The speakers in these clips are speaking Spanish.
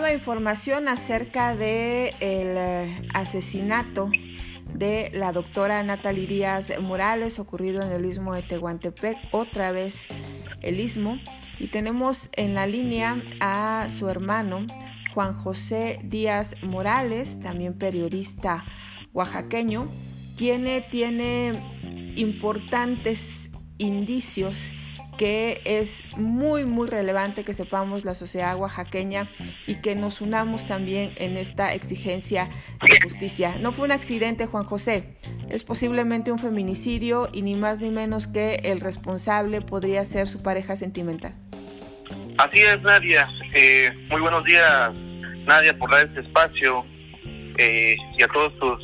nueva información acerca de el eh, asesinato de la doctora Natalie Díaz Morales ocurrido en el istmo de Tehuantepec, otra vez el istmo. Y tenemos en la línea a su hermano Juan José Díaz Morales, también periodista oaxaqueño, quien tiene importantes indicios que es muy, muy relevante que sepamos la sociedad oaxaqueña y que nos unamos también en esta exigencia de justicia. No fue un accidente, Juan José, es posiblemente un feminicidio y ni más ni menos que el responsable podría ser su pareja sentimental. Así es, Nadia. Eh, muy buenos días, Nadia, por dar este espacio eh, y a todos tus,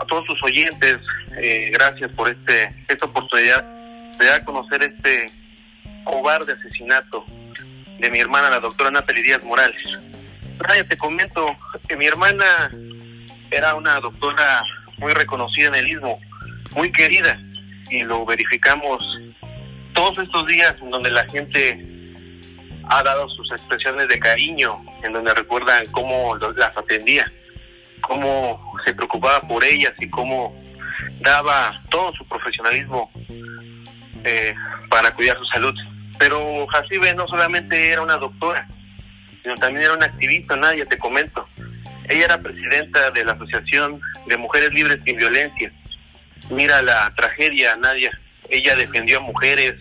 a todos tus oyentes. Eh, gracias por este esta oportunidad de dar a conocer este cobarde asesinato de mi hermana, la doctora Natalie Díaz Morales. Raya, te comento que mi hermana era una doctora muy reconocida en el istmo, muy querida, y lo verificamos todos estos días en donde la gente ha dado sus expresiones de cariño, en donde recuerdan cómo las atendía, cómo se preocupaba por ellas y cómo daba todo su profesionalismo eh, para cuidar su salud. Pero Jacibe no solamente era una doctora, sino también era una activista, Nadia, te comento. Ella era presidenta de la Asociación de Mujeres Libres sin Violencia. Mira la tragedia, Nadia. Ella defendió a mujeres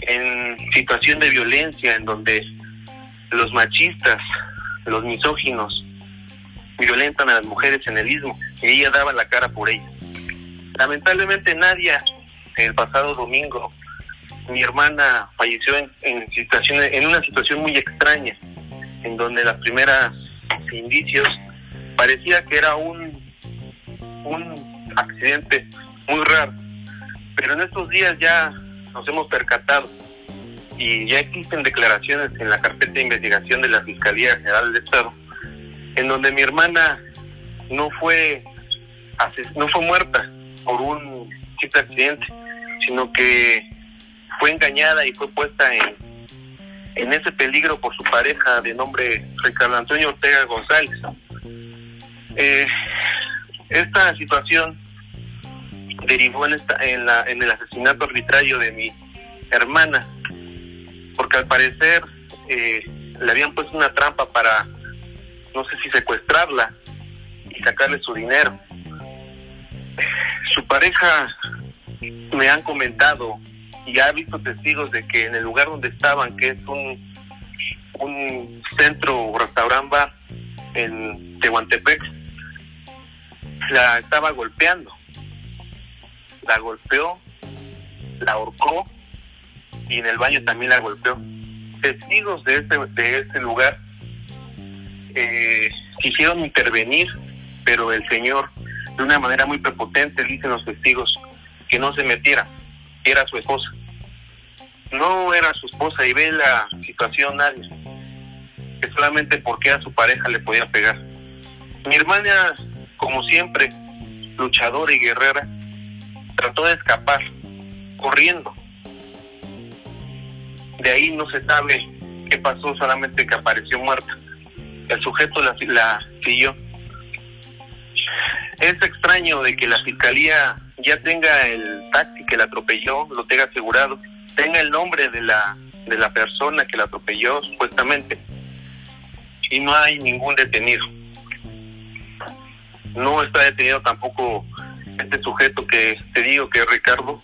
en situación de violencia, en donde los machistas, los misóginos, violentan a las mujeres en el istmo. Y ella daba la cara por ella. Lamentablemente, Nadia el pasado domingo mi hermana falleció en, en, en una situación muy extraña, en donde las primeras indicios parecía que era un, accidente muy raro. Pero en estos días ya nos hemos percatado y ya existen declaraciones en la carpeta de investigación de la Fiscalía General del Estado, en donde mi hermana no fue no fue muerta por un simple accidente, sino que fue engañada y fue puesta en, en ese peligro por su pareja de nombre Ricardo Antonio Ortega González. Eh, esta situación derivó en, esta, en, la, en el asesinato arbitrario de mi hermana, porque al parecer eh, le habían puesto una trampa para, no sé si secuestrarla y sacarle su dinero. Su pareja me han comentado y ha visto testigos de que en el lugar donde estaban, que es un, un centro restaurante en Tehuantepec, la estaba golpeando. La golpeó, la ahorcó y en el baño también la golpeó. Testigos de este, de este lugar eh, quisieron intervenir, pero el señor, de una manera muy prepotente, dicen los testigos, que no se metiera, era su esposa. No era su esposa y ve la situación nadie, que solamente porque a su pareja le podía pegar. Mi hermana, como siempre, luchadora y guerrera, trató de escapar, corriendo. De ahí no se sabe qué pasó, solamente que apareció muerta. El sujeto la, la siguió. Es extraño de que la fiscalía ya tenga el taxi que la atropelló, lo tenga asegurado, tenga el nombre de la, de la persona que la atropelló supuestamente y no hay ningún detenido. No está detenido tampoco este sujeto que te digo que es Ricardo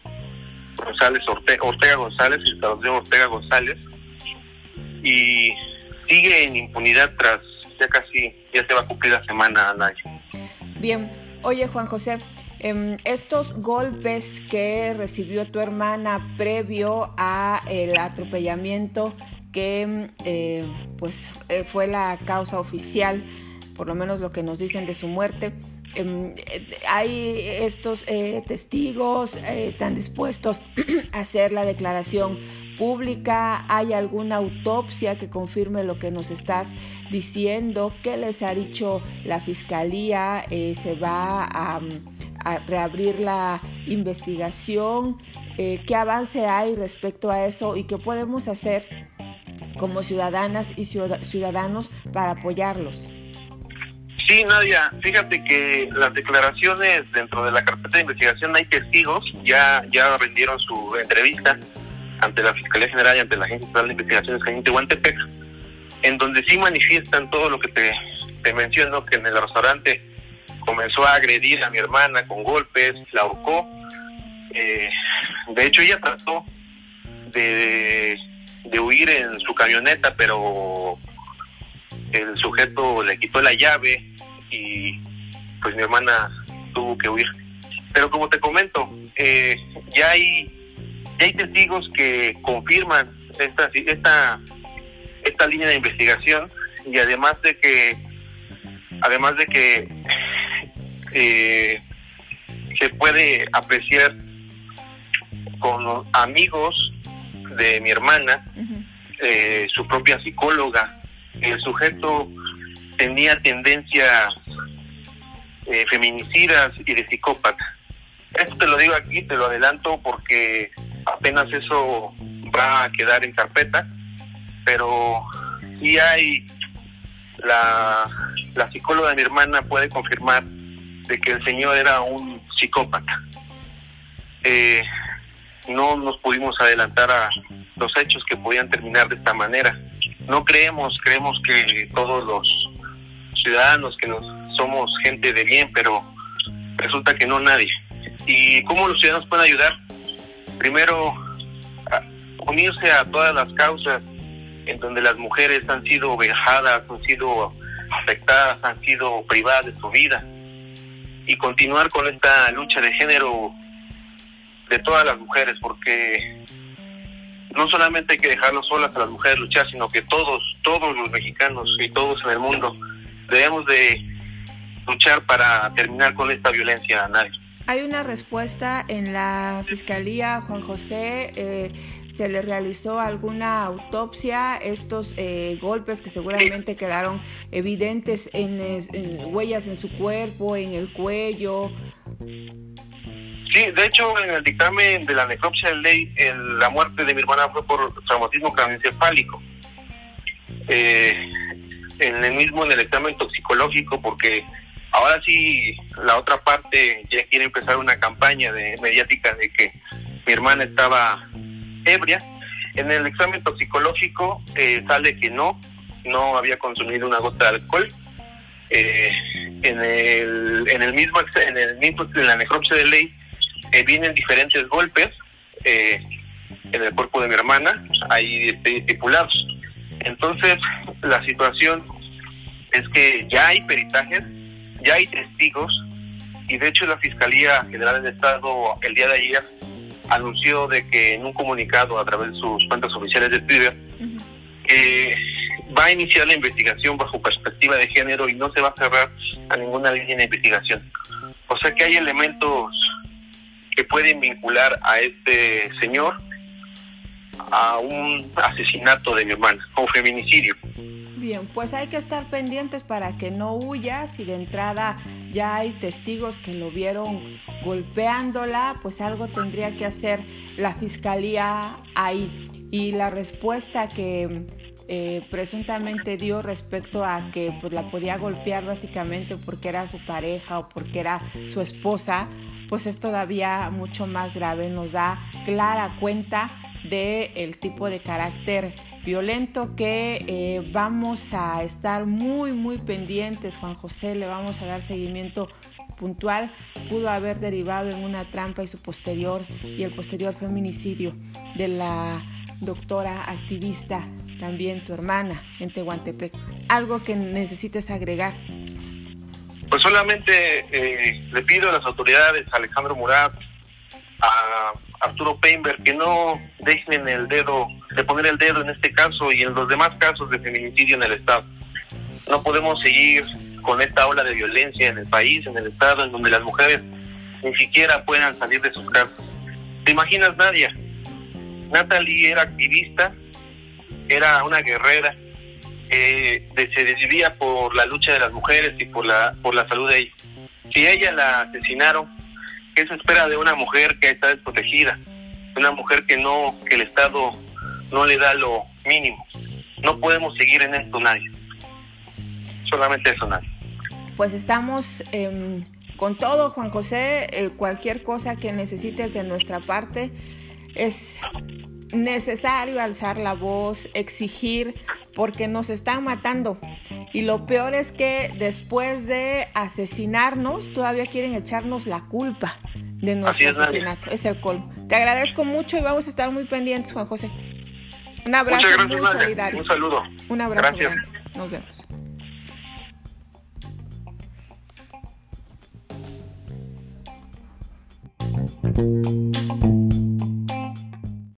González Ortega, Ortega González, Ortega González, y sigue en impunidad tras ya casi, ya se va a cumplir la semana, Nayo. Bien, oye Juan José, Em, estos golpes que recibió tu hermana previo a el atropellamiento que em, eh, pues eh, fue la causa oficial, por lo menos lo que nos dicen de su muerte. Em, hay estos eh, testigos, están dispuestos a hacer la declaración pública, hay alguna autopsia que confirme lo que nos estás diciendo, qué les ha dicho la fiscalía, se va a a reabrir la investigación, eh, qué avance hay respecto a eso y qué podemos hacer como ciudadanas y ciudadanos para apoyarlos. Sí, Nadia, fíjate que las declaraciones dentro de la carpeta de investigación hay testigos, ya, ya rindieron su entrevista ante la Fiscalía General y ante la Agencia Estatal de Investigaciones de Tehuantepec, en donde sí manifiestan todo lo que te, te menciono, que en el restaurante comenzó a agredir a mi hermana con golpes, la ahorcó. Eh, de hecho, ella trató de, de huir en su camioneta, pero el sujeto le quitó la llave y pues mi hermana tuvo que huir. Pero como te comento, eh, ya hay ya hay testigos que confirman esta esta esta línea de investigación y además de que además de que eh, se puede apreciar con amigos de mi hermana, eh, su propia psicóloga, el sujeto tenía tendencias eh, feminicidas y de psicópata. Esto te lo digo aquí, te lo adelanto porque apenas eso va a quedar en carpeta, pero si hay la, la psicóloga de mi hermana puede confirmar de que el señor era un psicópata. Eh, no nos pudimos adelantar a los hechos que podían terminar de esta manera. No creemos, creemos que todos los ciudadanos, que nos somos gente de bien, pero resulta que no nadie. ¿Y cómo los ciudadanos pueden ayudar? Primero, unirse a todas las causas en donde las mujeres han sido vejadas, han sido afectadas, han sido privadas de su vida. Y continuar con esta lucha de género de todas las mujeres, porque no solamente hay que dejarlo solas a las mujeres luchar, sino que todos, todos los mexicanos y todos en el mundo debemos de luchar para terminar con esta violencia a nadie. Hay una respuesta en la Fiscalía, Juan José. Eh, ¿Se le realizó alguna autopsia? Estos eh, golpes que seguramente quedaron evidentes en, huellas en su cuerpo, en el cuello. Sí, de hecho, en el dictamen de la necropsia de ley, la muerte de mi hermana fue por traumatismo craneoencefálico. Eh, en el mismo en el examen toxicológico porque ahora sí la otra parte ya quiere empezar una campaña de mediática de que mi hermana estaba ebria. En el examen toxicológico eh, sale que no, no había consumido una gota de alcohol. Eh, en el en el mismo en el mismo en la necropsia de ley eh, vienen diferentes golpes en el cuerpo de mi hermana, ahí estipulados. Entonces, la situación es que ya hay peritajes, ya hay testigos, y de hecho la Fiscalía General del Estado el día de ayer anunció de que en un comunicado a través de sus cuentas oficiales de Twitter, que va a iniciar la investigación bajo perspectiva de género y no se va a cerrar a ninguna línea de investigación. O sea que hay elementos que pueden vincular a este señor a un asesinato de mi hermana, o feminicidio. Bien, pues hay que estar pendientes para que no huya. Si de entrada ya hay testigos que lo vieron golpeándola, pues algo tendría que hacer la fiscalía ahí. Y la respuesta que eh, presuntamente dio respecto a que pues, la podía golpear básicamente porque era su pareja o porque era su esposa, pues es todavía mucho más grave. Nos da clara cuenta del el tipo de carácter violento que eh, vamos a estar muy muy pendientes Juan José. Le vamos a dar seguimiento puntual. Pudo haber derivado en una trampa y su posterior y el posterior feminicidio de la doctora activista también tu hermana en Tehuantepec. Algo que necesites agregar. Pues solamente eh, le pido a las autoridades Alejandro Murat a Arturo Peinberg que no dejen el dedo, de poner el dedo en este caso y en los demás casos de feminicidio en el Estado. No podemos seguir con esta ola de violencia en el país, en el Estado, en donde las mujeres ni siquiera puedan salir de sus casas. ¿Te imaginas, Nadia? Natalie era activista, era una guerrera, eh, se decidía por la lucha de las mujeres y por la, por la salud de ellas. Si ella la asesinaron, ¿Qué se espera de una mujer que está desprotegida? Una mujer que no, que el Estado no le da lo mínimo. no podemos seguir en esto nadie. Solamente eso, nadie. Pues estamos em, con todo, Juan José. Eh, cualquier cosa que necesites de nuestra parte es necesario alzar la voz, exigir, porque nos están matando. Y lo peor es que después de asesinarnos, todavía quieren echarnos la culpa de nuestro asesinato. Es el colmo. Te agradezco mucho y vamos a estar muy pendientes, Juan José. Un abrazo muy solidario. Un saludo. Un abrazo. Gracias. Nos vemos.